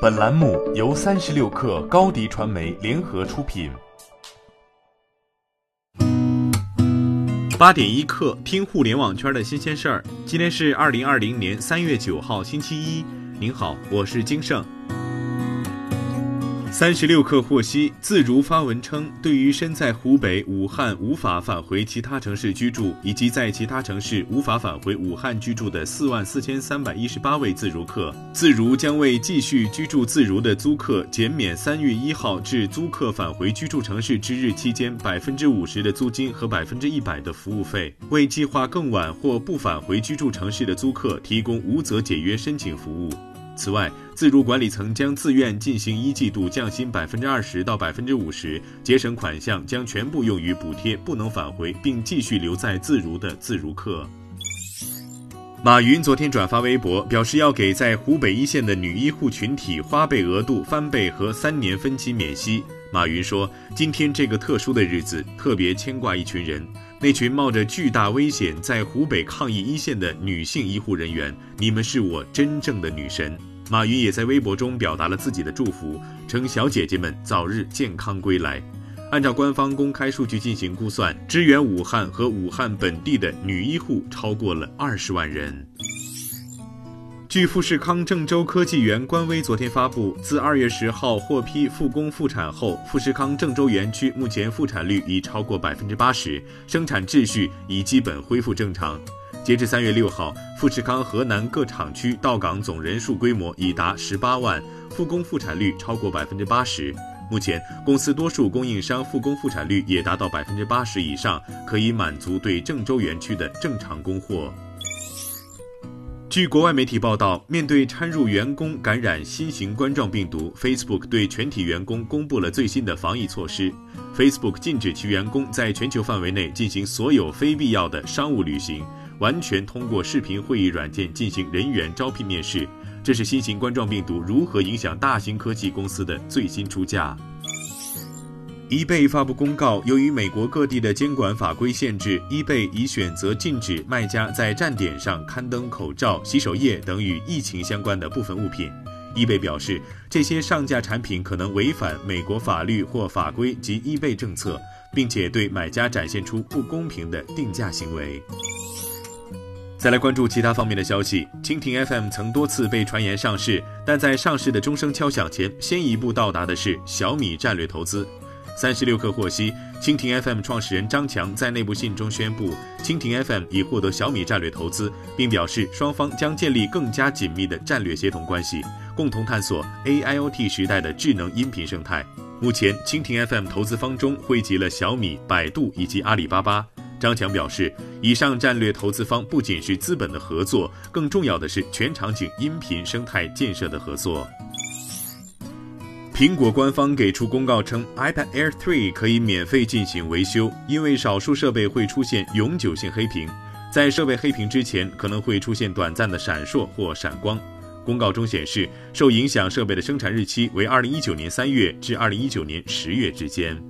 本栏目由三十六氪高低传媒联合出品。八点一刻，听互联网圈的新鲜事儿。今天是二零二零年三月九号，星期一。您好，我是金盛。三十六氪获悉，自如发文称，对于身在湖北武汉无法返回其他城市居住，以及在其他城市无法返回武汉居住的四万四千三百一十八位自如客，自如将为继续居住自如的租客减免三月一号至租客返回居住城市之日期间百分之五十的租金和百分之一百的服务费，为计划更晚或不返回居住城市的租客提供无责解约申请服务。此外，自如管理层将自愿进行一季度降薪百分之二十到百分之五十，节省款项将全部用于补贴不能返回并继续留在自如的自如客。马云昨天转发微博，表示要给在湖北一线的女医护群体花呗额度翻倍和三年分期免息。马云说：“今天这个特殊的日子，特别牵挂一群人，那群冒着巨大危险在湖北抗疫一线的女性医护人员，你们是我真正的女神。”马云也在微博中表达了自己的祝福，称小姐姐们早日健康归来。按照官方公开数据进行估算，支援武汉和武汉本地的女医护超过了二十万人。据富士康郑州科技园官微昨天发布，自二月十号获批复工复产后，富士康郑州园区目前复产率已超过百分之八十，生产秩序已基本恢复正常。截至三月六号，富士康河南各厂区到岗总人数规模已达十八万，复工复产率超过百分之八十。目前，公司多数供应商复工复产率也达到百分之八十以上，可以满足对郑州园区的正常供货。据国外媒体报道，面对掺入员工感染新型冠状病毒，Facebook 对全体员工公布了最新的防疫措施。Facebook 禁止其员工在全球范围内进行所有非必要的商务旅行。完全通过视频会议软件进行人员招聘面试，这是新型冠状病毒如何影响大型科技公司的最新出价。eBay 发布公告，由于美国各地的监管法规限制，eBay 已选择禁止卖家在站点上刊登口罩、洗手液等与疫情相关的部分物品。eBay 表示，这些上架产品可能违反美国法律或法规及 eBay 政策，并且对买家展现出不公平的定价行为。再来关注其他方面的消息。蜻蜓 FM 曾多次被传言上市，但在上市的钟声敲响前，先一步到达的是小米战略投资。三十六氪获悉，蜻蜓 FM 创始人张强在内部信中宣布，蜻蜓 FM 已获得小米战略投资，并表示双方将建立更加紧密的战略协同关系，共同探索 AIoT 时代的智能音频生态。目前，蜻蜓 FM 投资方中汇集了小米、百度以及阿里巴巴。张强表示，以上战略投资方不仅是资本的合作，更重要的是全场景音频生态建设的合作。苹果官方给出公告称，iPad Air 3可以免费进行维修，因为少数设备会出现永久性黑屏，在设备黑屏之前可能会出现短暂的闪烁或闪光。公告中显示，受影响设备的生产日期为2019年3月至2019年10月之间。